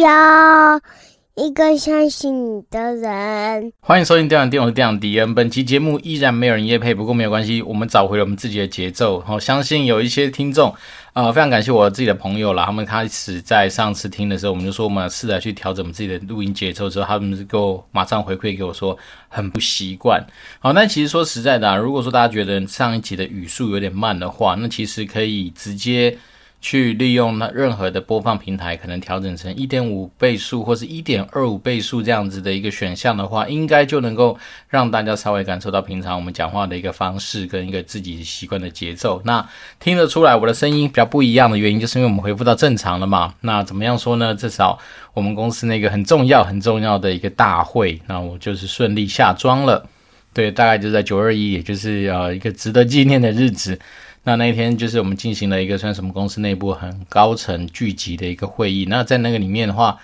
要一个相信你的人。欢迎收听《电玩店》，我是电玩迪恩。本期节目依然没有人夜配，不过没有关系，我们找回了我们自己的节奏。好，相信有一些听众。呃，非常感谢我自己的朋友啦，他们开始在上次听的时候，我们就说我们试着去调整我们自己的录音节奏之后，他们是给我马上回馈给我说很不习惯。好，那其实说实在的啊，如果说大家觉得上一集的语速有点慢的话，那其实可以直接。去利用那任何的播放平台，可能调整成一点五倍速或是一点二五倍速这样子的一个选项的话，应该就能够让大家稍微感受到平常我们讲话的一个方式跟一个自己习惯的节奏。那听得出来我的声音比较不一样的原因，就是因为我们恢复到正常了嘛。那怎么样说呢？至少我们公司那个很重要很重要的一个大会，那我就是顺利下庄了。对，大概就在九二一，也就是呃一个值得纪念的日子。那那天就是我们进行了一个算什么公司内部很高层聚集的一个会议。那在那个里面的话，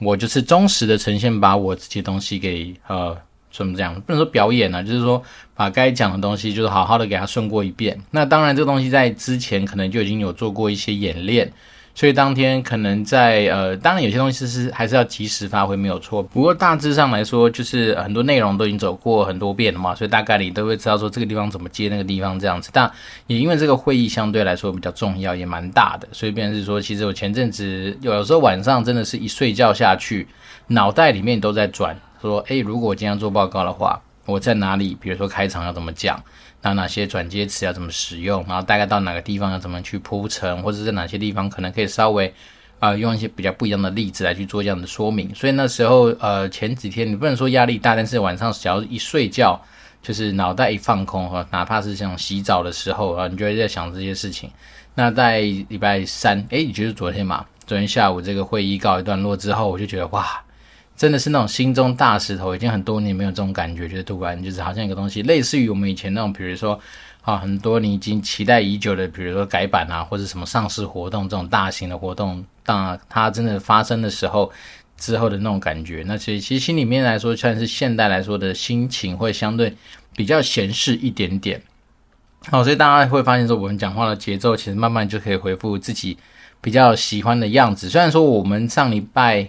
我就是忠实的呈现，把我自己东西给呃怎么讲，不能说表演啊，就是说把该讲的东西就是好好的给他顺过一遍。那当然这个东西在之前可能就已经有做过一些演练。所以当天可能在呃，当然有些东西是还是要及时发挥，没有错。不过大致上来说，就是很多内容都已经走过很多遍了嘛，所以大概你都会知道说这个地方怎么接那个地方这样子。但也因为这个会议相对来说比较重要，也蛮大的，所以变是说，其实我前阵子有时候晚上真的是一睡觉下去，脑袋里面都在转，说，诶，如果我今天做报告的话，我在哪里？比如说开场要怎么讲？那哪些转接词要怎么使用？然后大概到哪个地方要怎么去铺陈，或者在哪些地方可能可以稍微啊、呃、用一些比较不一样的例子来去做这样的说明。所以那时候呃前几天你不能说压力大，但是晚上只要一睡觉，就是脑袋一放空哈，哪怕是像洗澡的时候啊，你就会在想这些事情。那在礼拜三，诶，也就是昨天嘛，昨天下午这个会议告一段落之后，我就觉得哇。真的是那种心中大石头，已经很多年没有这种感觉，就是突然就是好像一个东西，类似于我们以前那种，比如说啊，很多你已经期待已久的，比如说改版啊，或者什么上市活动这种大型的活动，当它真的发生的时候之后的那种感觉，那所以其实心里面来说，算是现代来说的心情会相对比较闲适一点点。好，所以大家会发现说，我们讲话的节奏其实慢慢就可以回复自己比较喜欢的样子。虽然说我们上礼拜。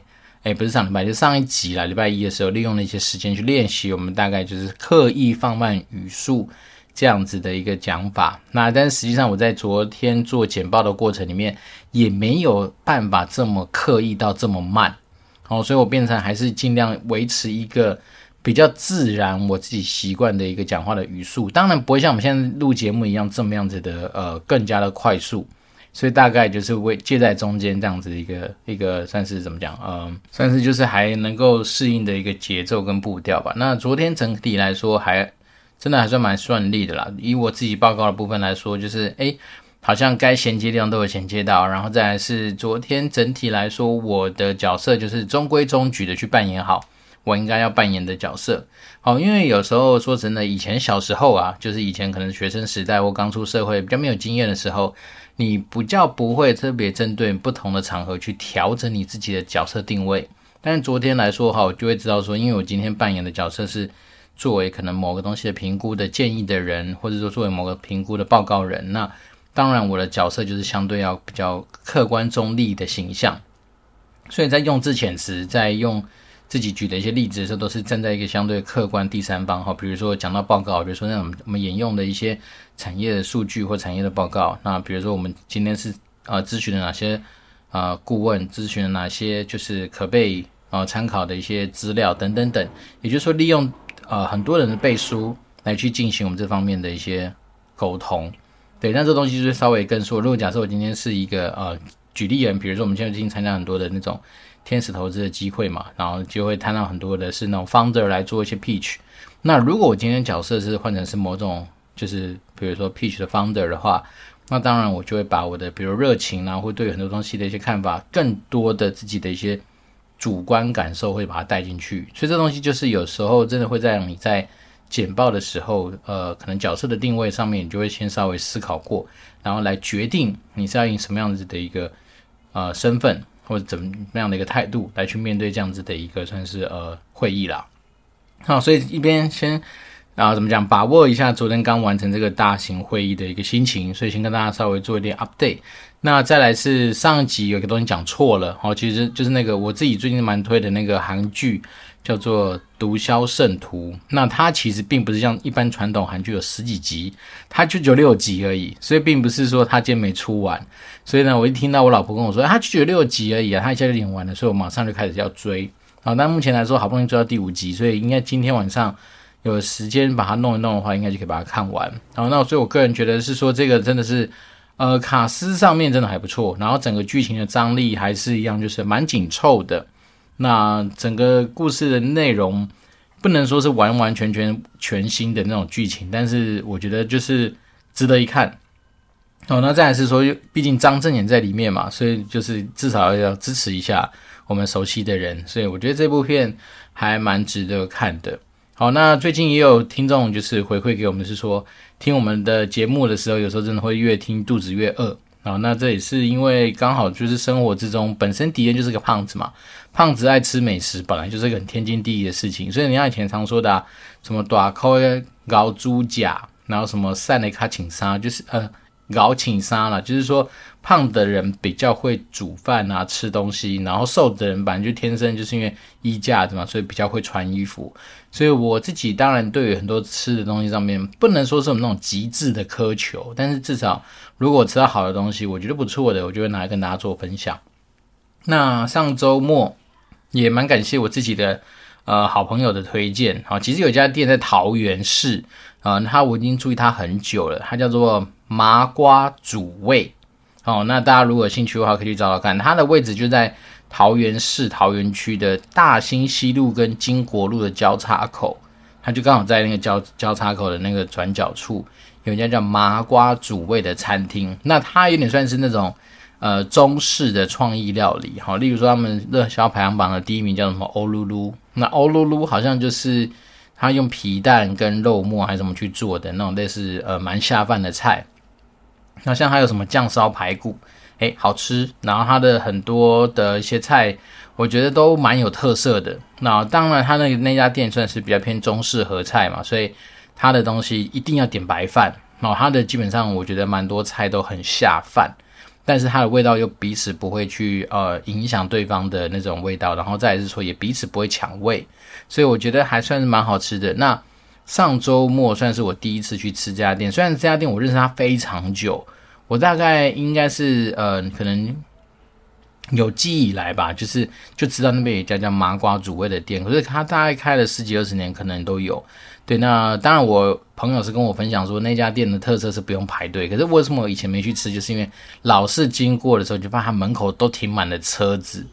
哎，不是上礼拜，就上一集啦。礼拜一的时候，利用了一些时间去练习，我们大概就是刻意放慢语速这样子的一个讲法。那但实际上，我在昨天做简报的过程里面，也没有办法这么刻意到这么慢。哦，所以我变成还是尽量维持一个比较自然，我自己习惯的一个讲话的语速。当然不会像我们现在录节目一样这么样子的，呃，更加的快速。所以大概就是为介在中间这样子一个一个算是怎么讲，嗯，算是就是还能够适应的一个节奏跟步调吧。那昨天整体来说还真的还算蛮顺利的啦。以我自己报告的部分来说，就是诶，好像该衔接的地方都有衔接到。然后再来是昨天整体来说，我的角色就是中规中矩的去扮演好我应该要扮演的角色。好，因为有时候说真的，以前小时候啊，就是以前可能学生时代或刚出社会比较没有经验的时候。你比较不会特别针对不同的场合去调整你自己的角色定位，但是昨天来说哈，我就会知道说，因为我今天扮演的角色是作为可能某个东西的评估的建议的人，或者说作为某个评估的报告人，那当然我的角色就是相对要比较客观中立的形象，所以在用字遣词，在用自己举的一些例子的时候，都是站在一个相对客观第三方哈，比如说讲到报告，比如说那种我们沿用的一些。产业的数据或产业的报告，那比如说我们今天是呃咨询了哪些呃顾问，咨询了哪些就是可被呃参考的一些资料等等等，也就是说利用呃很多人的背书来去进行我们这方面的一些沟通，对，那这东西就是稍微更说，如果假设我今天是一个呃举例人，比如说我们现在最近参加很多的那种天使投资的机会嘛，然后就会谈到很多的是那种 founder 来做一些 pitch，那如果我今天角色是换成是某种。就是比如说 pitch 的 founder 的话，那当然我就会把我的比如热情啊，或对很多东西的一些看法，更多的自己的一些主观感受会把它带进去。所以这东西就是有时候真的会在你在简报的时候，呃，可能角色的定位上面，你就会先稍微思考过，然后来决定你是要以什么样子的一个呃身份或者怎么样的一个态度来去面对这样子的一个算是呃会议啦。好，所以一边先。啊怎么讲，把握一下昨天刚完成这个大型会议的一个心情，所以先跟大家稍微做一点 update。那再来是上一集有个东西讲错了，哦，其实就是那个我自己最近蛮推的那个韩剧，叫做《毒枭圣徒》。那它其实并不是像一般传统韩剧有十几集，它就只有六集而已，所以并不是说它今天没出完。所以呢，我一听到我老婆跟我说，它就只有六集而已啊，它一下就演完了，所以我马上就开始要追。好，那目前来说好不容易追到第五集，所以应该今天晚上。有时间把它弄一弄的话，应该就可以把它看完。然后，那所以我个人觉得是说，这个真的是，呃，卡司上面真的还不错，然后整个剧情的张力还是一样，就是蛮紧凑的。那整个故事的内容不能说是完完全全全新的那种剧情，但是我觉得就是值得一看。哦，那再来是说，毕竟张震也在里面嘛，所以就是至少要支持一下我们熟悉的人，所以我觉得这部片还蛮值得看的。好，那最近也有听众就是回馈给我们，是说听我们的节目的时候，有时候真的会越听肚子越饿。好，那这也是因为刚好就是生活之中本身迪恩就是个胖子嘛，胖子爱吃美食，本来就是个很天经地义的事情。所以人家以前常说的啊，什么大口咬猪甲，然后什么散的卡请杀，就是呃。搞请杀了，就是说胖的人比较会煮饭啊，吃东西，然后瘦的人本来就天生就是因为衣架子嘛，所以比较会穿衣服。所以我自己当然对于很多吃的东西上面不能说是我们那种极致的苛求，但是至少如果吃到好的东西，我觉得不错的，我就会拿来跟大家做分享。那上周末也蛮感谢我自己的呃好朋友的推荐，好，其实有家店在桃园市。啊、呃，他我已经注意他很久了，他叫做麻瓜主味。哦，那大家如果有兴趣的话，可以去找找看。它的位置就在桃园市桃园区的大兴西路跟金国路的交叉口，它就刚好在那个交交叉口的那个转角处，有一家叫麻瓜主味的餐厅。那它有点算是那种呃中式的创意料理。好、哦，例如说他们热销排行榜的第一名叫什么欧噜噜，那欧噜噜好像就是。他用皮蛋跟肉末还是怎么去做的那种类似呃蛮下饭的菜，那像还有什么酱烧排骨，诶，好吃。然后他的很多的一些菜，我觉得都蛮有特色的。那当然他那个那家店算是比较偏中式合菜嘛，所以他的东西一定要点白饭。然后他的基本上我觉得蛮多菜都很下饭。但是它的味道又彼此不会去呃影响对方的那种味道，然后再来是说也彼此不会抢味，所以我觉得还算是蛮好吃的。那上周末算是我第一次去吃这家店，虽然这家店我认识它非常久，我大概应该是呃可能有记忆以来吧，就是就知道那边有一家叫麻瓜煮味的店，可是它大概开了十几二十年，可能都有。对，那当然，我朋友是跟我分享说那家店的特色是不用排队。可是为什么以前没去吃？就是因为老是经过的时候，就发现他门口都停满了车子，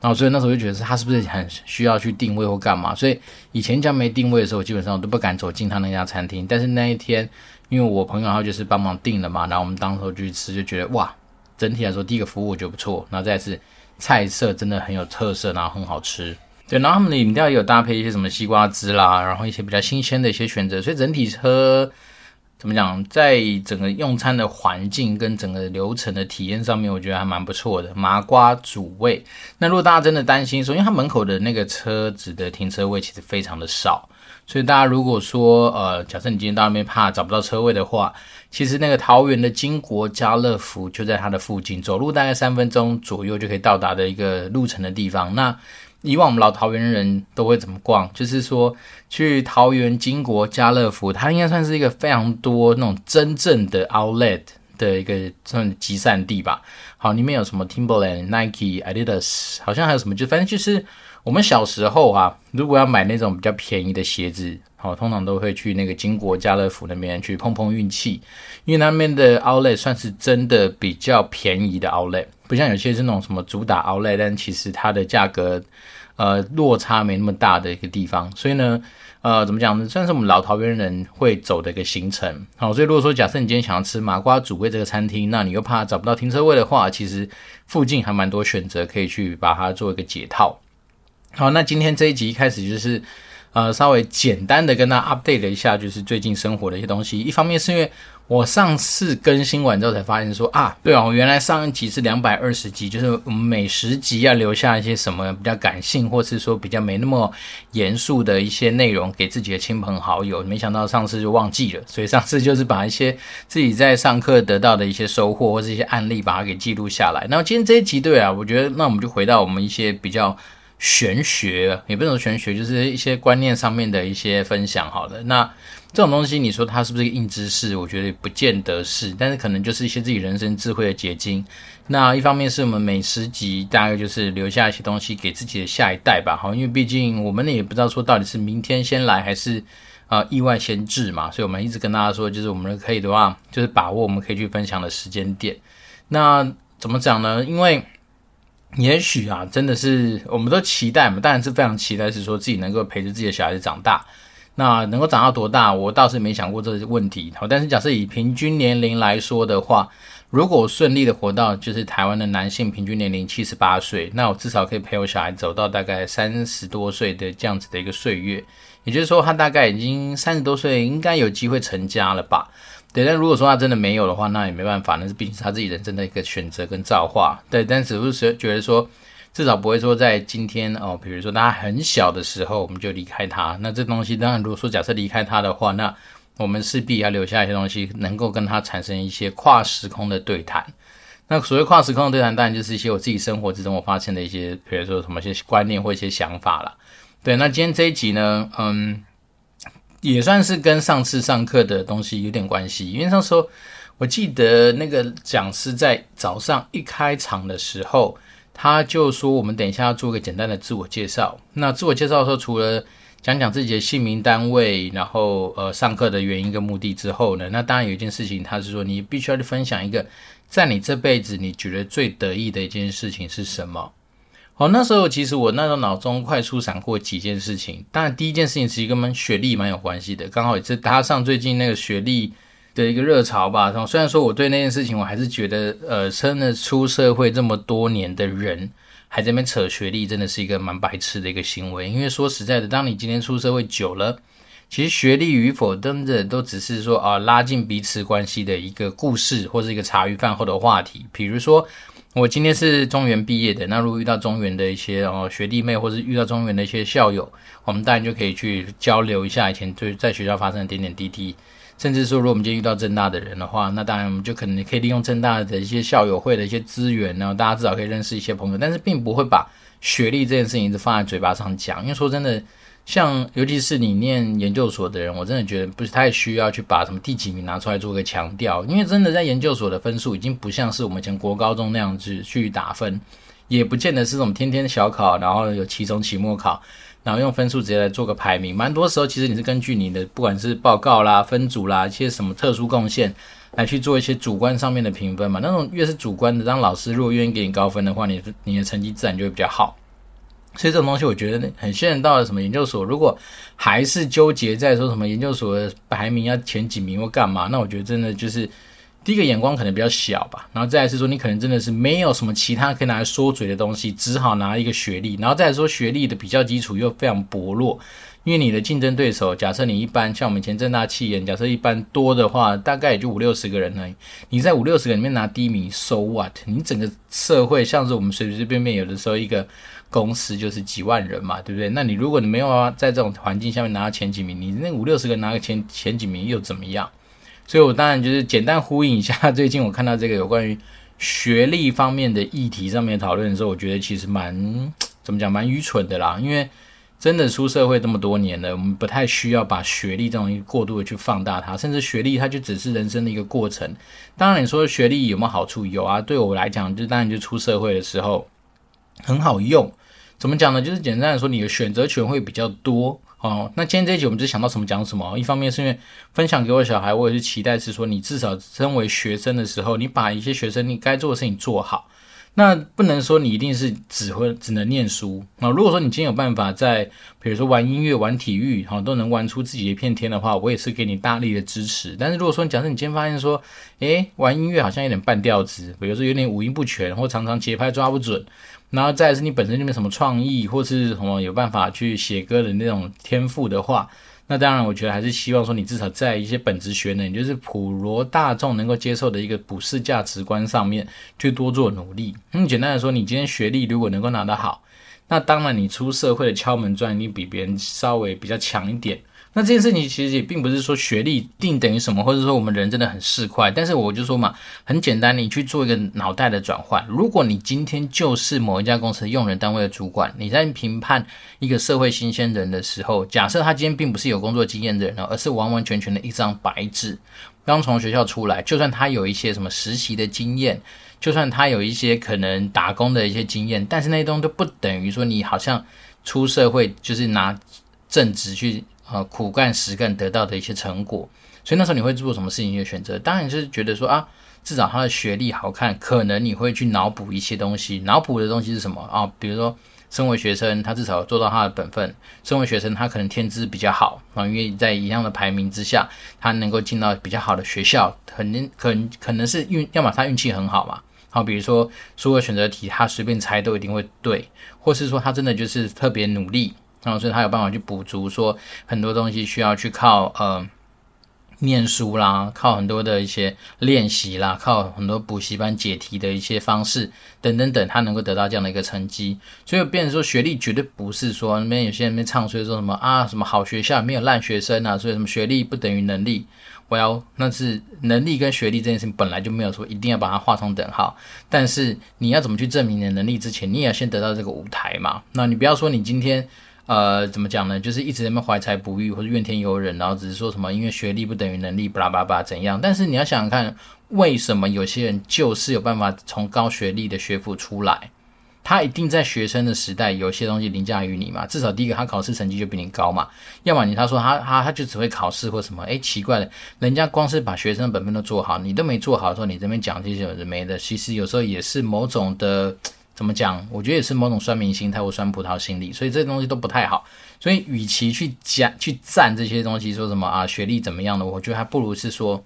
然后所以那时候就觉得是他是不是很需要去定位或干嘛？所以以前家没定位的时候，基本上我都不敢走进他那家餐厅。但是那一天，因为我朋友他就是帮忙订了嘛，然后我们当时候就去吃，就觉得哇，整体来说第一个服务我觉得不错，然后再是菜色真的很有特色，然后很好吃。对，然后他们的饮料也有搭配一些什么西瓜汁啦，然后一些比较新鲜的一些选择，所以整体喝怎么讲，在整个用餐的环境跟整个流程的体验上面，我觉得还蛮不错的。麻瓜主位，那如果大家真的担心说，因为他门口的那个车子的停车位其实非常的少，所以大家如果说呃，假设你今天到那边怕找不到车位的话，其实那个桃园的金国家乐福就在它的附近，走路大概三分钟左右就可以到达的一个路程的地方。那以往我们老桃园人都会怎么逛？就是说去桃园金国家乐福，它应该算是一个非常多那种真正的 outlet 的一个算集散地吧。好，里面有什么 Timberland、Nike、Adidas，好像还有什么，就反正就是我们小时候啊，如果要买那种比较便宜的鞋子，好，通常都会去那个金国家乐福那边去碰碰运气，因为那边的 outlet 算是真的比较便宜的 outlet。不像有些是那种什么主打 outlet，但其实它的价格，呃，落差没那么大的一个地方。所以呢，呃，怎么讲呢？算是我们老桃园人会走的一个行程。好，所以如果说假设你今天想要吃麻瓜煮味这个餐厅，那你又怕找不到停车位的话，其实附近还蛮多选择可以去把它做一个解套。好，那今天这一集一开始就是。呃稍微简单的跟大家 update 了一下，就是最近生活的一些东西。一方面是因为我上次更新完之后才发现说啊，对啊，我原来上一集是两百二十集，就是我们每十集要留下一些什么比较感性，或是说比较没那么严肃的一些内容给自己的亲朋好友。没想到上次就忘记了，所以上次就是把一些自己在上课得到的一些收获或是一些案例把它给记录下来。那今天这一集，对啊，我觉得那我们就回到我们一些比较玄学，也不能说玄学，就是一些观念上面的一些分享。好的，那。这种东西，你说它是不是个硬知识？我觉得不见得是，但是可能就是一些自己人生智慧的结晶。那一方面是我们每十集大概就是留下一些东西给自己的下一代吧，好，因为毕竟我们也不知道说到底是明天先来还是啊、意外先至嘛，所以我们一直跟大家说，就是我们可以的话，就是把握我们可以去分享的时间点。那怎么讲呢？因为也许啊，真的是我们都期待嘛，当然是非常期待，是说自己能够陪着自己的小孩子长大。那能够长到多大，我倒是没想过这个问题。好，但是假设以平均年龄来说的话，如果顺利的活到就是台湾的男性平均年龄七十八岁，那我至少可以陪我小孩走到大概三十多岁的这样子的一个岁月。也就是说，他大概已经三十多岁，应该有机会成家了吧？对。但如果说他真的没有的话，那也没办法，那是毕竟是他自己人生的一个选择跟造化。对。但只是觉得说。至少不会说在今天哦，比如说他很小的时候我们就离开他，那这东西当然如果说假设离开他的话，那我们势必要留下一些东西，能够跟他产生一些跨时空的对谈。那所谓跨时空的对谈，当然就是一些我自己生活之中我发现的一些，比如说什么一些观念或一些想法了。对，那今天这一集呢，嗯，也算是跟上次上课的东西有点关系，因为那时候我记得那个讲师在早上一开场的时候。他就说：“我们等一下要做个简单的自我介绍。那自我介绍的时候，除了讲讲自己的姓名、单位，然后呃上课的原因跟目的之后呢，那当然有一件事情，他是说你必须要去分享一个在你这辈子你觉得最得意的一件事情是什么。好，那时候其实我那时候脑中快速闪过几件事情。当然第一件事情其实跟我们学历蛮有关系的，刚好也是搭上最近那个学历。”的一个热潮吧。然后虽然说我对那件事情，我还是觉得，呃，真的出社会这么多年的人，还在那边扯学历，真的是一个蛮白痴的一个行为。因为说实在的，当你今天出社会久了，其实学历与否，真的都只是说啊，拉近彼此关系的一个故事，或是一个茶余饭后的话题。比如说，我今天是中原毕业的，那如果遇到中原的一些哦学弟妹，或是遇到中原的一些校友，我们当然就可以去交流一下以前对在学校发生的点点滴滴。甚至说，如果我们今天遇到正大的人的话，那当然我们就可能可以利用正大的一些校友会的一些资源，然后大家至少可以认识一些朋友。但是，并不会把学历这件事情一直放在嘴巴上讲，因为说真的，像尤其是你念研究所的人，我真的觉得不是太需要去把什么第几名拿出来做个强调，因为真的在研究所的分数已经不像是我们以前国高中那样子去打分，也不见得是这种天天小考，然后有期中、期末考。然后用分数直接来做个排名，蛮多时候其实你是根据你的不管是报告啦、分组啦、一些什么特殊贡献来去做一些主观上面的评分嘛。那种越是主观的，当老师如果愿意给你高分的话，你你的成绩自然就会比较好。所以这种东西我觉得很现在到了什么研究所，如果还是纠结在说什么研究所的排名要前几名或干嘛，那我觉得真的就是。第一个眼光可能比较小吧，然后再来是说你可能真的是没有什么其他可以拿来说嘴的东西，只好拿一个学历，然后再来说学历的比较基础又非常薄弱，因为你的竞争对手，假设你一般像我们以前正大企研，假设一般多的话，大概也就五六十个人而已，你在五六十个人里面拿第一名，so what？你整个社会像是我们随随便便有的时候一个公司就是几万人嘛，对不对？那你如果你没有啊，在这种环境下面拿到前几名，你那五六十个拿个前前几名又怎么样？所以，我当然就是简单呼应一下。最近我看到这个有关于学历方面的议题上面讨论的时候，我觉得其实蛮 怎么讲，蛮愚蠢的啦。因为真的出社会这么多年了，我们不太需要把学历这种过度的去放大它，甚至学历它就只是人生的一个过程。当然，你说学历有没有好处？有啊。对我来讲，就当然就出社会的时候很好用。怎么讲呢？就是简单的说，你的选择权会比较多。哦，那今天这一集我们就想到什么讲什么。一方面是因为分享给我小孩，我也是期待是说，你至少身为学生的时候，你把一些学生你该做的事情做好。那不能说你一定是只会只能念书。那如果说你今天有办法在，比如说玩音乐、玩体育，哈，都能玩出自己一片天的话，我也是给你大力的支持。但是如果说假设你今天发现说，诶，玩音乐好像有点半吊子，比如说有点五音不全，或常常节拍抓不准。然后再是你本身就没什么创意，或是什么有办法去写歌的那种天赋的话，那当然我觉得还是希望说你至少在一些本职学能，就是普罗大众能够接受的一个普世价值观上面去多做努力。嗯，简单来说，你今天学历如果能够拿得好，那当然你出社会的敲门砖，你比别人稍微比较强一点。那这件事情其实也并不是说学历定等于什么，或者说我们人真的很市侩。但是我就说嘛，很简单，你去做一个脑袋的转换。如果你今天就是某一家公司用人单位的主管，你在评判一个社会新鲜人的时候，假设他今天并不是有工作经验的人，而是完完全全的一张白纸，刚从学校出来，就算他有一些什么实习的经验，就算他有一些可能打工的一些经验，但是那些东西都不等于说你好像出社会就是拿正职去。呃，苦干实干得到的一些成果，所以那时候你会做什么事情的选择？当然就是觉得说啊，至少他的学历好看，可能你会去脑补一些东西。脑补的东西是什么啊？比如说，身为学生，他至少做到他的本分；身为学生，他可能天资比较好啊，因为在一样的排名之下，他能够进到比较好的学校，肯定可可能是运，要么他运气很好嘛。好，比如说所有选择题他随便猜都一定会对，或是说他真的就是特别努力。然后，所以他有办法去补足，说很多东西需要去靠呃念书啦，靠很多的一些练习啦，靠很多补习班解题的一些方式等等等，他能够得到这样的一个成绩。所以，变成说学历绝对不是说那边有些人在唱衰说什么啊，什么好学校没有烂学生啊，所以什么学历不等于能力。我要那是能力跟学历这件事情本来就没有说一定要把它画成等号，但是你要怎么去证明你的能力之前，你也要先得到这个舞台嘛。那你不要说你今天。呃，怎么讲呢？就是一直在那怀才不遇，或者怨天尤人，然后只是说什么因为学历不等于能力，巴拉巴拉怎样？但是你要想想看，为什么有些人就是有办法从高学历的学府出来？他一定在学生的时代有些东西凌驾于你嘛？至少第一个，他考试成绩就比你高嘛。要么你他说他他他就只会考试或什么？诶，奇怪了，人家光是把学生本分都做好，你都没做好的时候，你这边讲这些有的没的，其实有时候也是某种的。怎么讲？我觉得也是某种酸民心态或酸葡萄心理，所以这些东西都不太好。所以，与其去讲、去赞这些东西，说什么啊学历怎么样的，我觉得还不如是说，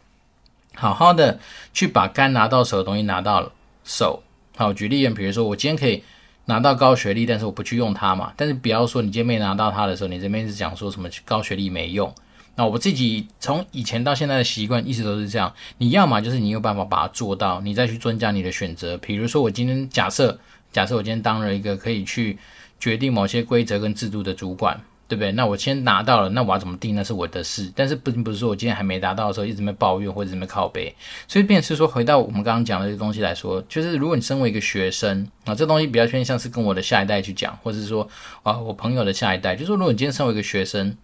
好好的去把该拿到手的东西拿到手。好，举例，比如说我今天可以拿到高学历，但是我不去用它嘛。但是不要说你今天没拿到它的时候，你这边是讲说什么高学历没用。那我自己从以前到现在的习惯一直都是这样。你要么就是你有办法把它做到，你再去增加你的选择。比如说我今天假设。假设我今天当了一个可以去决定某些规则跟制度的主管，对不对？那我先拿到了，那我要怎么定那是我的事。但是并不是说我今天还没达到的时候一直在抱怨或者一直在靠背。所以，便是说回到我们刚刚讲的这个东西来说，就是如果你身为一个学生啊，这东西比较偏向是跟我的下一代去讲，或者是说啊我朋友的下一代，就是说如果你今天身为一个学生，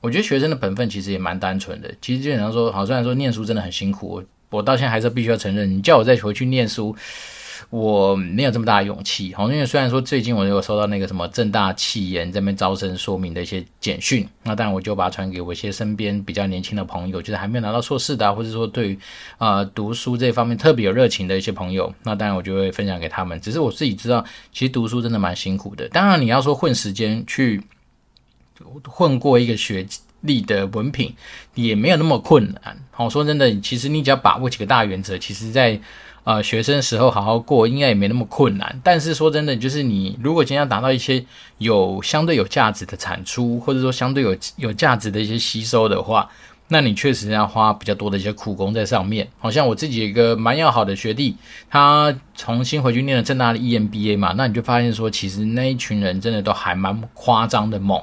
我觉得学生的本分其实也蛮单纯的。其实基本上说，好，虽然说念书真的很辛苦，我，我到现在还是必须要承认，你叫我再回去念书。我没有这么大的勇气，好，因为虽然说最近我有收到那个什么正大企研这边招生说明的一些简讯，那当然我就把它传给我一些身边比较年轻的朋友，就是还没有拿到硕士的，或者说对于啊、呃、读书这方面特别有热情的一些朋友，那当然我就会分享给他们。只是我自己知道，其实读书真的蛮辛苦的。当然你要说混时间去混过一个学历的文凭，也没有那么困难。好，说真的，其实你只要把握几个大原则，其实在。呃，学生时候好好过，应该也没那么困难。但是说真的，就是你如果今天要达到一些有相对有价值的产出，或者说相对有有价值的一些吸收的话，那你确实要花比较多的一些苦功在上面。好像我自己一个蛮要好的学弟，他重新回去念了正大的 EMBA 嘛，那你就发现说，其实那一群人真的都还蛮夸张的猛。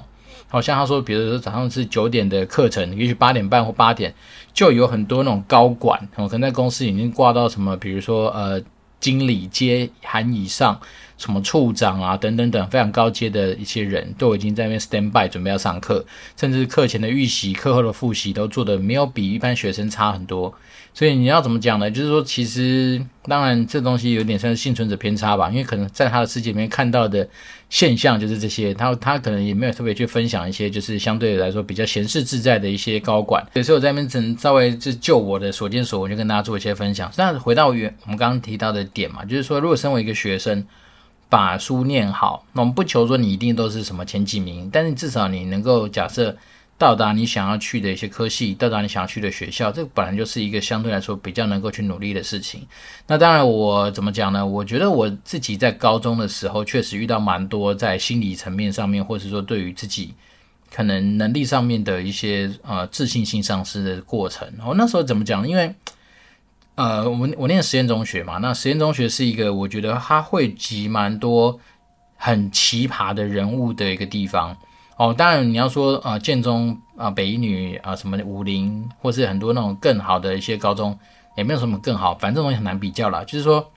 好像他说，比如说早上是九点的课程，也许八点半或八点就有很多那种高管，可能在公司已经挂到什么，比如说呃经理阶含以上，什么处长啊等等等非常高阶的一些人都已经在那边 stand by 准备要上课，甚至课前的预习、课后的复习都做得没有比一般学生差很多。所以你要怎么讲呢？就是说，其实当然这东西有点像是幸存者偏差吧，因为可能在他的世界里面看到的现象就是这些，他他可能也没有特别去分享一些就是相对来说比较闲适自在的一些高管。所以我在那边只能稍微就就我的所见所闻，就跟大家做一些分享。那回到原我们刚刚提到的点嘛，就是说，如果身为一个学生，把书念好，那我们不求说你一定都是什么前几名，但是至少你能够假设。到达你想要去的一些科系，到达你想要去的学校，这本来就是一个相对来说比较能够去努力的事情。那当然，我怎么讲呢？我觉得我自己在高中的时候，确实遇到蛮多在心理层面上面，或者说对于自己可能能力上面的一些呃自信心丧失的过程。我那时候怎么讲？因为呃，我们我念实验中学嘛，那实验中学是一个我觉得它汇集蛮多很奇葩的人物的一个地方哦。当然你要说呃，建中啊、呃，北一女啊、呃，什么武林，或是很多那种更好的一些高中，也没有什么更好，反正这种东西很难比较啦。就是说。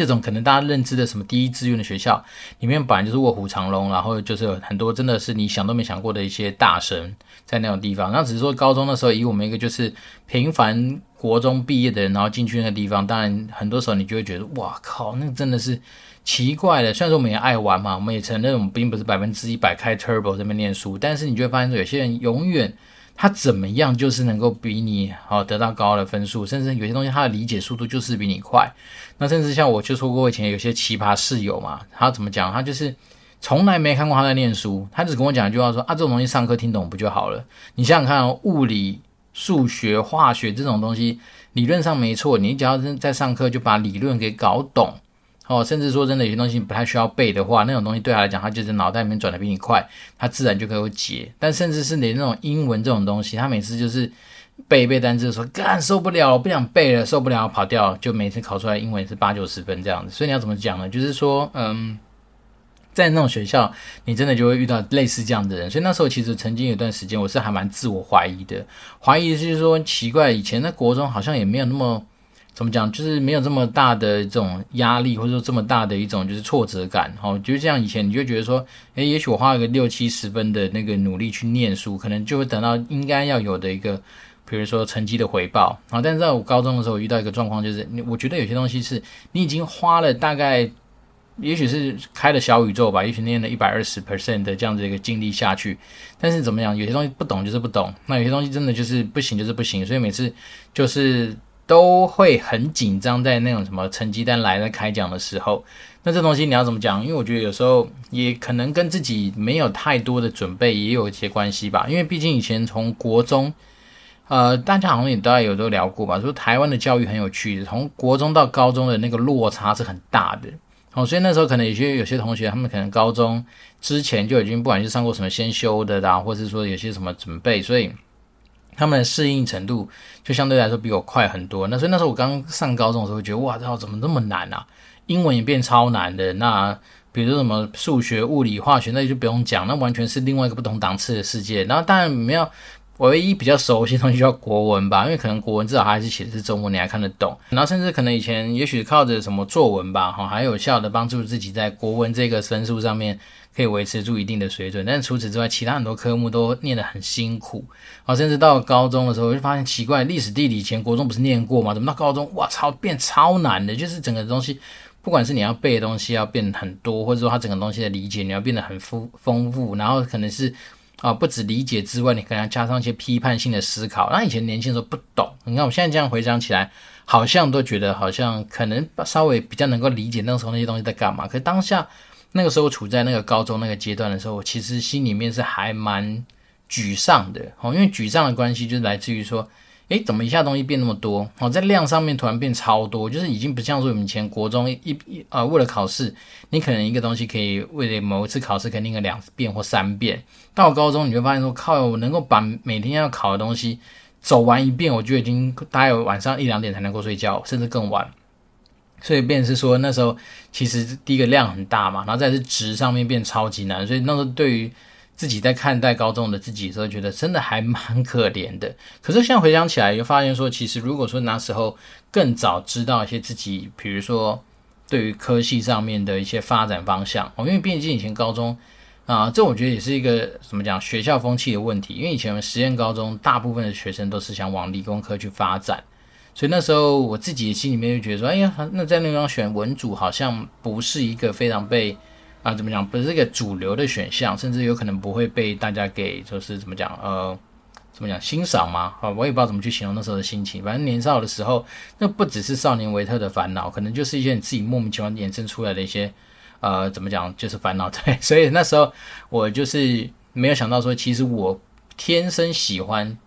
这种可能大家认知的什么第一志愿的学校里面，本来就是卧虎藏龙，然后就是有很多真的是你想都没想过的一些大神在那种地方。那只是说高中的时候，以我们一个就是平凡国中毕业的人，然后进去那个地方，当然很多时候你就会觉得，哇靠，那真的是奇怪的。虽然说我们也爱玩嘛，我们也承认我们并不是百分之一百开 turbo 这边念书，但是你就会发现说，有些人永远。他怎么样就是能够比你好得到高的分数，甚至有些东西他的理解速度就是比你快。那甚至像我就说过，以前有些奇葩室友嘛，他怎么讲？他就是从来没看过他在念书，他只跟我讲一句话说啊，这种东西上课听懂不就好了？你想想看，物理、数学、化学这种东西，理论上没错，你只要在上课就把理论给搞懂。哦，甚至说真的，有些东西不太需要背的话，那种东西对他来讲，他就是脑袋里面转的比你快，他自然就可以解。但甚至是连那种英文这种东西，他每次就是背背单词的时候，干受不了，不想背了，受不了，跑掉，就每次考出来英文是八九十分这样子。所以你要怎么讲呢？就是说，嗯，在那种学校，你真的就会遇到类似这样的人。所以那时候其实曾经有段时间，我是还蛮自我怀疑的，怀疑就是说奇怪，以前在国中好像也没有那么。怎么讲？就是没有这么大的这种压力，或者说这么大的一种就是挫折感。哦，就像以前你就觉得说，诶，也许我花个六七十分的那个努力去念书，可能就会等到应该要有的一个，比如说成绩的回报。啊，但是在我高中的时候，遇到一个状况，就是你我觉得有些东西是你已经花了大概，也许是开了小宇宙吧，也许念了一百二十 percent 的这样子一个精力下去，但是怎么样？有些东西不懂就是不懂，那有些东西真的就是不行就是不行，所以每次就是。都会很紧张，在那种什么成绩单来了开奖的时候，那这东西你要怎么讲？因为我觉得有时候也可能跟自己没有太多的准备也有一些关系吧。因为毕竟以前从国中，呃，大家好像也大概有都聊过吧，说台湾的教育很有趣，从国中到高中的那个落差是很大的。哦，所以那时候可能有些有些同学，他们可能高中之前就已经不管是上过什么先修的啦，或者是说有些什么准备，所以。他们的适应程度就相对来说比我快很多。那所以那时候我刚上高中的时候，觉得哇，这怎么那么难啊？英文也变超难的。那比如说什么数学、物理、化学，那就不用讲，那完全是另外一个不同档次的世界。然后当然没有，唯一比较熟悉的东西叫国文吧，因为可能国文至少还是写的是中文，你还看得懂。然后甚至可能以前也许靠着什么作文吧，哈，还有效的帮助自己在国文这个分数上面。可以维持住一定的水准，但除此之外，其他很多科目都念得很辛苦。啊，甚至到高中的时候，我就发现奇怪，历史、地理以前国中不是念过吗？怎么到高中，哇操，变超难的？就是整个东西，不管是你要背的东西要变很多，或者说它整个东西的理解你要变得很丰丰富，然后可能是啊，不止理解之外，你可能加上一些批判性的思考。那以前年轻的时候不懂，你看我现在这样回想起来，好像都觉得好像可能稍微比较能够理解那时候那些东西在干嘛。可是当下。那个时候处在那个高中那个阶段的时候，我其实心里面是还蛮沮丧的哦，因为沮丧的关系就是来自于说，诶，怎么一下东西变那么多哦，在量上面突然变超多，就是已经不像说我们以前国中一一啊、呃，为了考试，你可能一个东西可以为了某一次考试可以念个两遍或三遍，到高中你会发现说，靠，我能够把每天要考的东西走完一遍，我就已经大概晚上一两点才能够睡觉，甚至更晚。所以变是说，那时候其实第一个量很大嘛，然后再是值上面变超级难，所以那时候对于自己在看待高中的自己的时候，觉得真的还蛮可怜的。可是现在回想起来，又发现说，其实如果说那时候更早知道一些自己，比如说对于科系上面的一些发展方向，哦，因为毕竟以前高中啊，这我觉得也是一个怎么讲学校风气的问题，因为以前实验高中大部分的学生都是想往理工科去发展。所以那时候我自己心里面就觉得说，哎呀，那在那地方选文组好像不是一个非常被啊怎么讲，不是一个主流的选项，甚至有可能不会被大家给就是怎么讲，呃，怎么讲欣赏嘛？啊，我也不知道怎么去形容那时候的心情。反正年少的时候，那不只是少年维特的烦恼，可能就是一些你自己莫名其妙衍生出来的一些呃怎么讲，就是烦恼。对，所以那时候我就是没有想到说，其实我。天生喜欢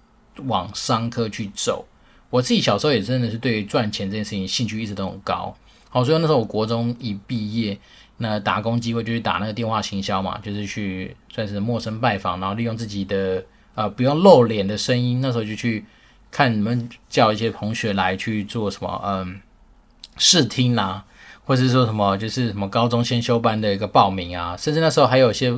往商科去走。我自己小时候也真的是对赚钱这件事情兴趣一直都很高。好，所以那时候我国中一毕业，那打工机会就去打那个电话行销嘛，就是去算是陌生拜访，然后利用自己的呃不用露脸的声音，那时候就去看你们叫一些同学来去做什么嗯试听啦，或者是说什么就是什么高中先修班的一个报名啊，甚至那时候还有一些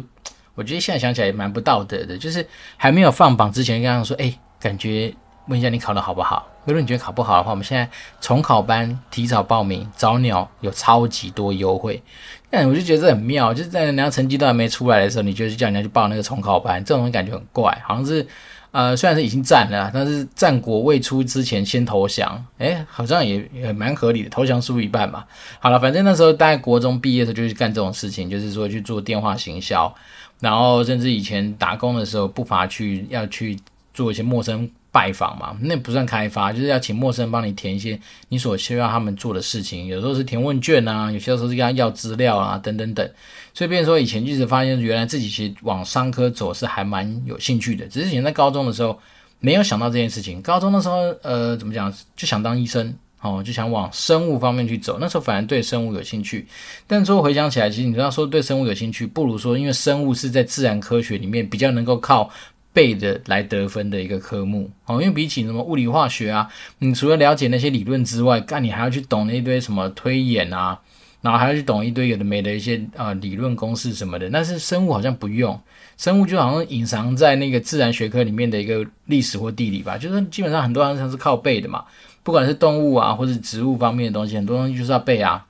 我觉得现在想起来也蛮不道德的，就是还没有放榜之前跟他说，哎，感觉问一下你考的好不好？如果你觉得考不好的话，我们现在重考班提早报名，早鸟有超级多优惠。但我就觉得这很妙，就是在人家成绩都还没出来的时候，你就去叫人家去报那个重考班，这种感觉很怪，好像是呃虽然是已经战了，但是战果未出之前先投降，诶，好像也也蛮合理的，投降输一半嘛。好了，反正那时候大概国中毕业的时候就去干这种事情，就是说去做电话行销，然后甚至以前打工的时候不乏去要去做一些陌生。拜访嘛，那不算开发，就是要请陌生人帮你填一些你所需要他们做的事情。有时候是填问卷啊，有些时候是跟他要资料啊，等等等。所以，变说以前一直发现，原来自己其实往商科走是还蛮有兴趣的。只是以前在高中的时候没有想到这件事情。高中的时候，呃，怎么讲，就想当医生哦，就想往生物方面去走。那时候反而对生物有兴趣，但说回想起来，其实你知道说对生物有兴趣，不如说因为生物是在自然科学里面比较能够靠。背的来得分的一个科目哦，因为比起什么物理化学啊，你除了了解那些理论之外，干你还要去懂那一堆什么推演啊，然后还要去懂一堆有的没的一些呃理论公式什么的。但是生物好像不用，生物就好像隐藏在那个自然学科里面的一个历史或地理吧，就是基本上很多人是靠背的嘛，不管是动物啊或者植物方面的东西，很多东西就是要背啊。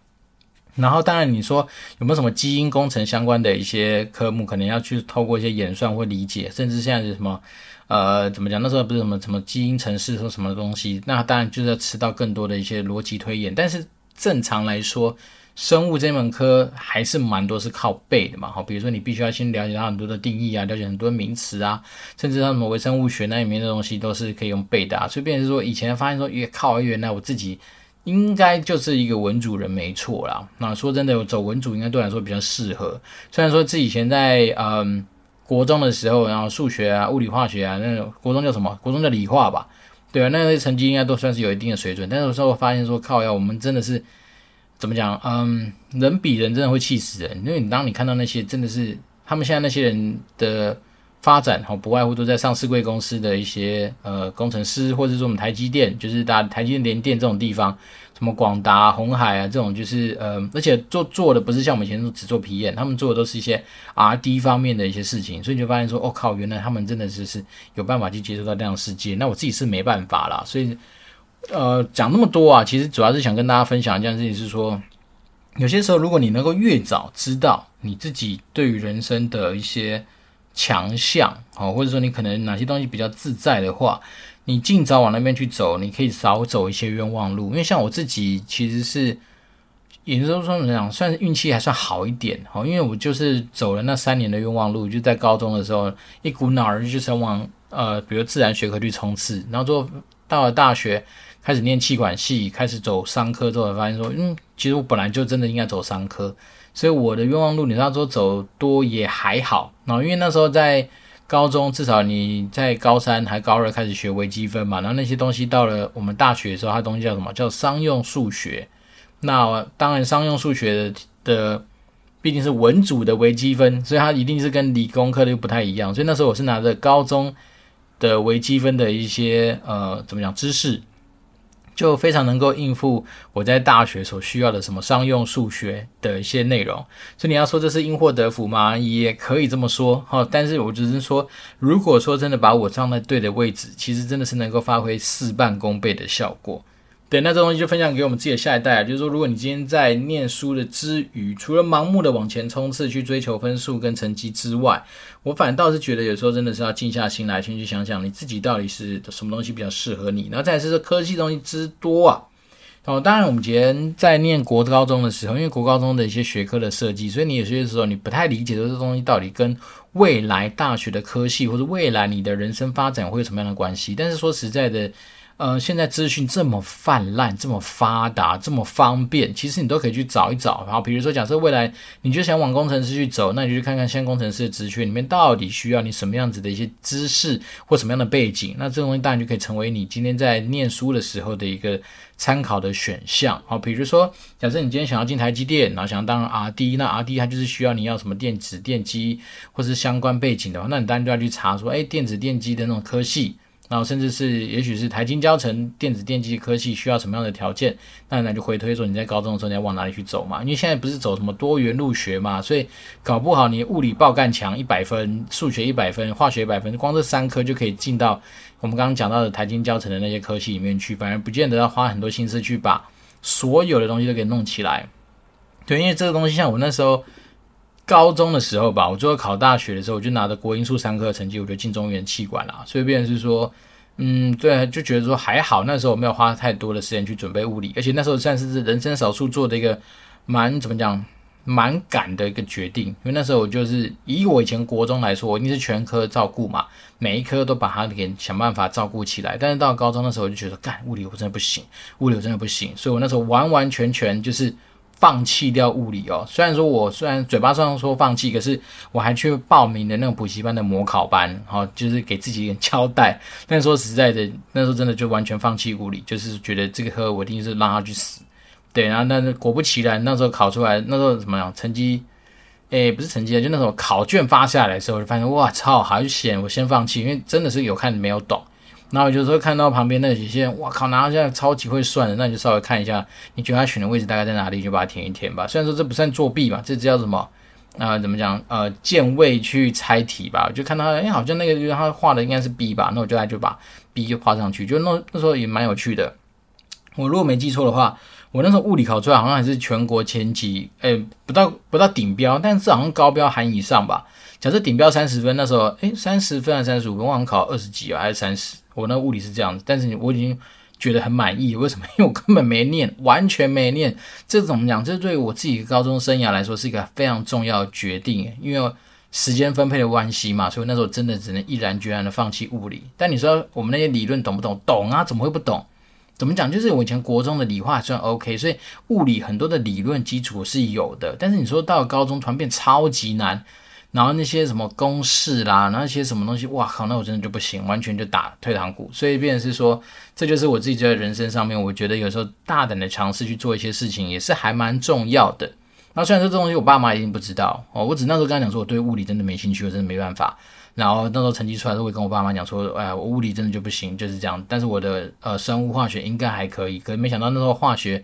然后，当然，你说有没有什么基因工程相关的一些科目，可能要去透过一些演算或理解，甚至现在是什么，呃，怎么讲？那时候不是什么什么基因程式或什么东西，那当然就是要吃到更多的一些逻辑推演。但是正常来说，生物这门科还是蛮多是靠背的嘛。好，比如说你必须要先了解它很多的定义啊，了解很多名词啊，甚至像什么微生物学那里面的东西都是可以用背的啊。所以，变成说以前发现说，也靠，原来我自己。应该就是一个文组人没错啦。那说真的，走文组应该对我来说比较适合。虽然说自己以前在嗯国中的时候，然后数学啊、物理化学啊，那种国中叫什么？国中叫理化吧？对啊，那些成绩应该都算是有一定的水准。但是有时候发现说，靠呀，我们真的是怎么讲？嗯，人比人真的会气死人。因为你当你看到那些真的是他们现在那些人的。发展哈，不外乎都在上市柜公司的一些呃工程师，或者说我们台积电，就是大台积电联电这种地方，什么广达、红海啊这种，就是呃，而且做做的不是像我们以前只做 PM，他们做的都是一些 RD 方面的一些事情，所以你就发现说，哦靠，原来他们真的是是有办法去接触到这样的世界，那我自己是没办法啦。所以呃讲那么多啊，其实主要是想跟大家分享一件事情，是说有些时候如果你能够越早知道你自己对于人生的一些。强项好，或者说你可能哪些东西比较自在的话，你尽早往那边去走，你可以少走一些冤枉路。因为像我自己其实是，也就是说怎么讲，算运气还算好一点哦。因为我就是走了那三年的冤枉路，就在高中的时候一股脑儿就想往呃，比如自然学科去冲刺，然后之后到了大学开始念气管系，开始走商科之后，发现说，嗯，其实我本来就真的应该走商科。所以我的冤枉路，你要说走多也还好，然后因为那时候在高中，至少你在高三还高二开始学微积分嘛，然后那些东西到了我们大学的时候，它东西叫什么？叫商用数学。那当然，商用数学的的毕竟是文组的微积分，所以它一定是跟理工科的又不太一样。所以那时候我是拿着高中的微积分的一些呃，怎么讲知识。就非常能够应付我在大学所需要的什么商用数学的一些内容，所以你要说这是因祸得福吗？也可以这么说哈。但是我只是说，如果说真的把我放在对的位置，其实真的是能够发挥事半功倍的效果。对，那这东西就分享给我们自己的下一代啊，就是说，如果你今天在念书的之余，除了盲目的往前冲刺去追求分数跟成绩之外，我反倒是觉得有时候真的是要静下心来，先去想想你自己到底是什么东西比较适合你。然后再是说科技东西之多啊，哦，当然我们以前在念国高中的时候，因为国高中的一些学科的设计，所以你有些时候你不太理解说这东西到底跟未来大学的科系或者未来你的人生发展会有什么样的关系。但是说实在的。呃，现在资讯这么泛滥、这么发达、这么方便，其实你都可以去找一找。然后，比如说，假设未来你就想往工程师去走，那你就去看看现工程师的职缺里面到底需要你什么样子的一些知识或什么样的背景。那这东西当然就可以成为你今天在念书的时候的一个参考的选项。好，比如说，假设你今天想要进台积电，然后想要当 RD，那 RD 它就是需要你要什么电子电机或是相关背景的话，那你当然就要去查说，哎，电子电机的那种科系。然后甚至是，也许是台金交成电子电机科系需要什么样的条件，那那就回推说你在高中的时候你要往哪里去走嘛？因为现在不是走什么多元入学嘛，所以搞不好你物理爆干强一百分，数学一百分，化学一百分，光这三科就可以进到我们刚刚讲到的台金交成的那些科系里面去，反而不见得要花很多心思去把所有的东西都给弄起来。对，因为这个东西像我那时候。高中的时候吧，我最后考大学的时候，我就拿着国英数三科成绩，我就进中原企管了。所以变成是说，嗯，对，就觉得说还好，那时候我没有花太多的时间去准备物理，而且那时候算是人生少数做的一个蛮怎么讲，蛮赶的一个决定。因为那时候我就是以我以前国中来说，我一定是全科照顾嘛，每一科都把它给想办法照顾起来。但是到高中的时候，我就觉得干物理我真的不行，物理我真的不行，所以我那时候完完全全就是。放弃掉物理哦，虽然说我虽然嘴巴上说放弃，可是我还去报名的那种补习班的模考班，好，就是给自己一点交代。但说实在的，那时候真的就完全放弃物理，就是觉得这个科我一定是让他去死。对，然后但是果不其然，那时候考出来，那时候怎么样？成绩，诶，不是成绩，就那时候考卷发下来的时候，我就发现哇操，好险！我先放弃，因为真的是有看没有懂。然后有时候看到旁边那几些，哇靠，拿到现在超级会算的，那你就稍微看一下，你觉得他选的位置大概在哪里，就把它填一填吧。虽然说这不算作弊吧，这叫什么？啊、怎么讲？呃，见位去猜题吧。就看到，哎，好像那个就是他画的应该是 B 吧，那我就来就把 B 就画上去，就那那时候也蛮有趣的。我如果没记错的话，我那时候物理考出来好像还是全国前几，哎，不到不到顶标，但是好像高标含以上吧。假设顶标三十分，那时候哎，三十分还是三十五分？我好像考二十几啊，还是三十？我那物理是这样子，但是我已经觉得很满意。为什么？因为我根本没念，完全没念。这怎么讲？这对我自己高中生涯来说是一个非常重要的决定，因为时间分配的关系嘛。所以那时候真的只能毅然决然的放弃物理。但你说我们那些理论懂不懂？懂啊，怎么会不懂？怎么讲？就是我以前国中的理化还算 OK，所以物理很多的理论基础是有的。但是你说到高中，突然变超级难。然后那些什么公式啦，那些什么东西，哇靠，那我真的就不行，完全就打退堂鼓。所以变成是说，这就是我自己在人生上面，我觉得有时候大胆的尝试去做一些事情，也是还蛮重要的。那虽然说这东西我爸妈一定不知道哦，我只那时候跟他讲说，我对物理真的没兴趣，我真的没办法。然后那时候成绩出来的时候，我会跟我爸妈讲说，哎，我物理真的就不行，就是这样。但是我的呃生物化学应该还可以，可是没想到那时候化学。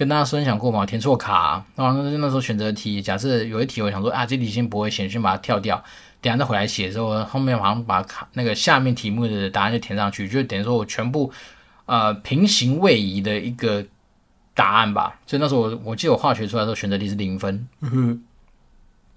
跟大家分享过嘛，填错卡，啊，然后那时候选择题，假设有一题我想说啊，这题先不会写，先把它跳掉，等下再回来写的时候，后面好像把卡那个下面题目的答案就填上去，就等于说我全部呃平行位移的一个答案吧。所以那时候我我记得我化学出来的时候选择题是零分。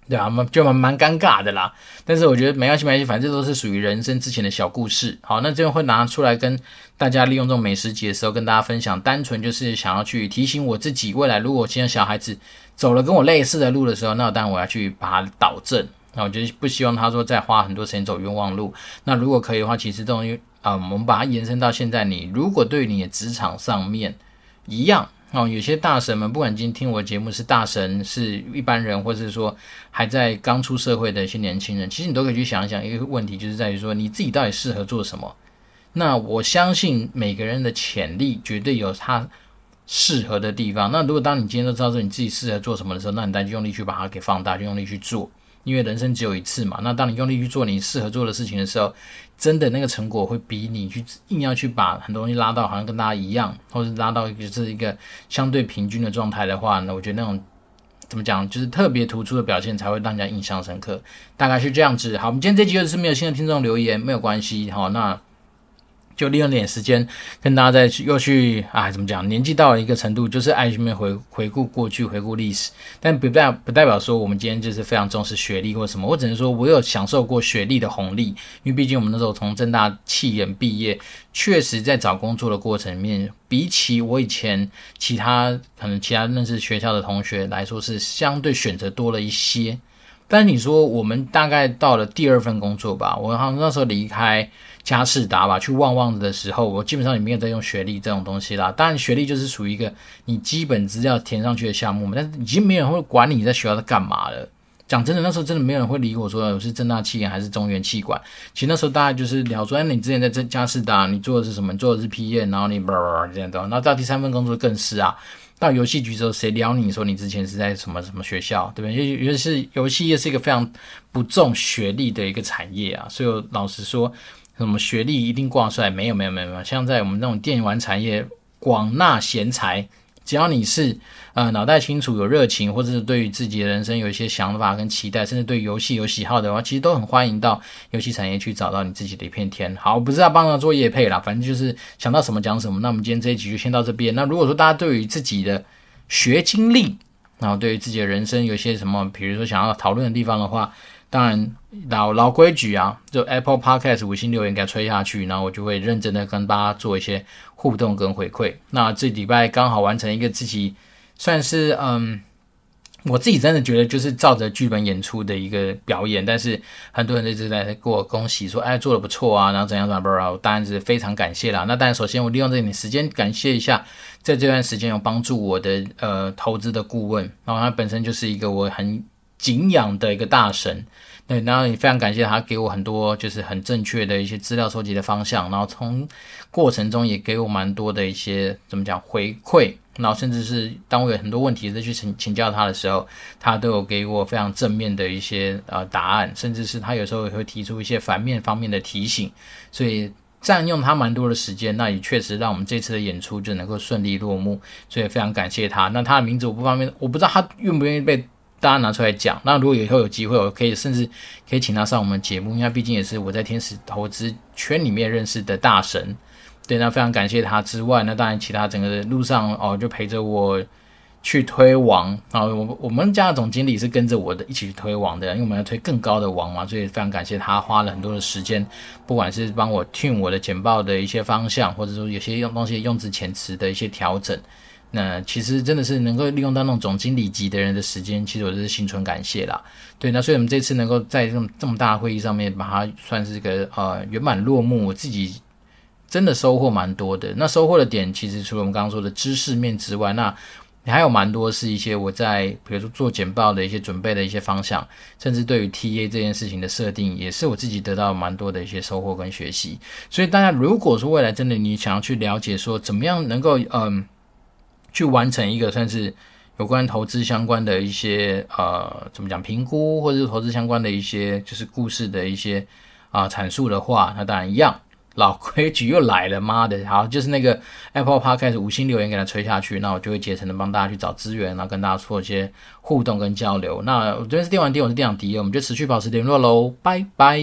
对啊，就蛮蛮尴尬的啦。但是我觉得没关系，没关系，反正这都是属于人生之前的小故事。好，那这边会拿出来跟大家利用这种美食节的时候跟大家分享，单纯就是想要去提醒我自己，未来如果现在小孩子走了跟我类似的路的时候，那当然我要去把它导正。那我觉得不希望他说再花很多时间走冤枉路。那如果可以的话，其实这种啊、我们把它延伸到现在，你如果对你的职场上面一样。哦，有些大神们，不管今天听我节目是大神，是一般人，或是说还在刚出社会的一些年轻人，其实你都可以去想一想一个问题，就是在于说你自己到底适合做什么。那我相信每个人的潜力绝对有他适合的地方。那如果当你今天都知道说你自己适合做什么的时候，那你再用力去把它给放大，就用力去做。因为人生只有一次嘛，那当你用力去做你适合做的事情的时候，真的那个成果会比你去硬要去把很多东西拉到好像跟大家一样，或者拉到就是一个相对平均的状态的话呢，我觉得那种怎么讲，就是特别突出的表现才会让人家印象深刻，大概是这样子。好，我们今天这集又是没有新的听众留言，没有关系，好，那。就利用点时间跟大家再去又去啊，怎么讲？年纪到了一个程度，就是爱去面回回顾过去，回顾历史。但不代不代表说我们今天就是非常重视学历或什么。我只能说我有享受过学历的红利，因为毕竟我们那时候从正大企研毕业，确实在找工作的过程里面，比起我以前其他可能其他认识学校的同学来说，是相对选择多了一些。但你说我们大概到了第二份工作吧，我好像那时候离开佳世达吧，去旺旺的时候，我基本上也没有在用学历这种东西啦。当然，学历就是属于一个你基本资料填上去的项目嘛，但是已经没有人会管你在学校在干嘛了。讲真的，那时候真的没有人会理我说我是正大企研还是中原企管。其实那时候大家就是聊说，哎，你之前在这佳世达，你做的是什么？你做的是 P 验然后你这样的。然后到第三份工作更是啊，到游戏局之后，谁聊你说你之前是在什么什么学校，对不对？尤其是游戏业是一个非常不重学历的一个产业啊，所以老实说，什么学历一定挂帅？没有，没有，没有，没有。像在我们那种电玩产业，广纳贤才。只要你是呃脑袋清楚、有热情，或者是对于自己的人生有一些想法跟期待，甚至对游戏有喜好的话，其实都很欢迎到游戏产业去找到你自己的一片天。好，不是要帮他做业配啦，反正就是想到什么讲什么。那我们今天这一集就先到这边。那如果说大家对于自己的学经历，然后对于自己的人生有些什么，比如说想要讨论的地方的话，当然老老规矩啊，就 Apple Podcast 五星留言给它吹下去，然后我就会认真的跟大家做一些。互动跟回馈，那这礼拜刚好完成一个自己算是嗯，我自己真的觉得就是照着剧本演出的一个表演，但是很多人一直在给我恭喜说，哎，做的不错啊，然后怎样怎样，不知道，当然是非常感谢啦。那当然，首先我利用这点时间感谢一下，在这段时间有帮助我的呃投资的顾问，然后他本身就是一个我很敬仰的一个大神。对，然后也非常感谢他给我很多就是很正确的一些资料收集的方向，然后从过程中也给我蛮多的一些怎么讲回馈，然后甚至是当我有很多问题再去请请教他的时候，他都有给我非常正面的一些呃答案，甚至是他有时候也会提出一些反面方面的提醒，所以占用他蛮多的时间，那也确实让我们这次的演出就能够顺利落幕，所以非常感谢他。那他的名字我不方便，我不知道他愿不愿意被。大家拿出来讲，那如果以后有机会，我可以甚至可以请他上我们节目，因为毕竟也是我在天使投资圈里面认识的大神。对，那非常感谢他之外，那当然其他整个路上哦，就陪着我去推王啊。我我们家的总经理是跟着我的一起去推王的，因为我们要推更高的王嘛，所以非常感谢他花了很多的时间，不管是帮我 tune 我的简报的一些方向，或者说有些用东西用字遣词的一些调整。那其实真的是能够利用到那种总经理级的人的时间，其实我就是心存感谢啦。对，那所以我们这次能够在这么这么大的会议上面把它算是一个呃圆满落幕，我自己真的收获蛮多的。那收获的点其实除了我们刚刚说的知识面之外，那还有蛮多是一些我在比如说做简报的一些准备的一些方向，甚至对于 TA 这件事情的设定，也是我自己得到蛮多的一些收获跟学习。所以大家如果说未来真的你想要去了解说怎么样能够嗯。去完成一个算是有关投资相关的一些呃，怎么讲评估，或者是投资相关的一些就是故事的一些啊、阐述的话，那当然一样，老规矩又来了，妈的，好，就是那个 Apple Podcast 五星留言给他吹下去，那我就会竭诚的帮大家去找资源，然后跟大家做一些互动跟交流。那我这边是电玩店，我是店长迪，我们就持续保持联络喽，拜拜。